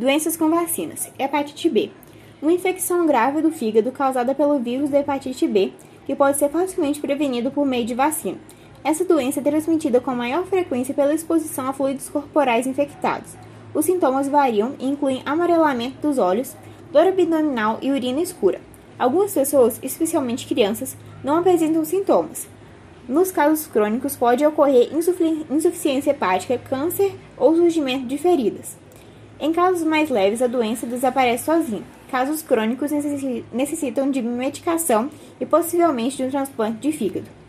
Doenças com vacinas. Hepatite B. Uma infecção grave do fígado causada pelo vírus da hepatite B, que pode ser facilmente prevenido por meio de vacina. Essa doença é transmitida com maior frequência pela exposição a fluidos corporais infectados. Os sintomas variam e incluem amarelamento dos olhos, dor abdominal e urina escura. Algumas pessoas, especialmente crianças, não apresentam sintomas. Nos casos crônicos, pode ocorrer insuficiência hepática, câncer ou surgimento de feridas. Em casos mais leves, a doença desaparece sozinha. Casos crônicos necessitam de medicação e possivelmente de um transplante de fígado.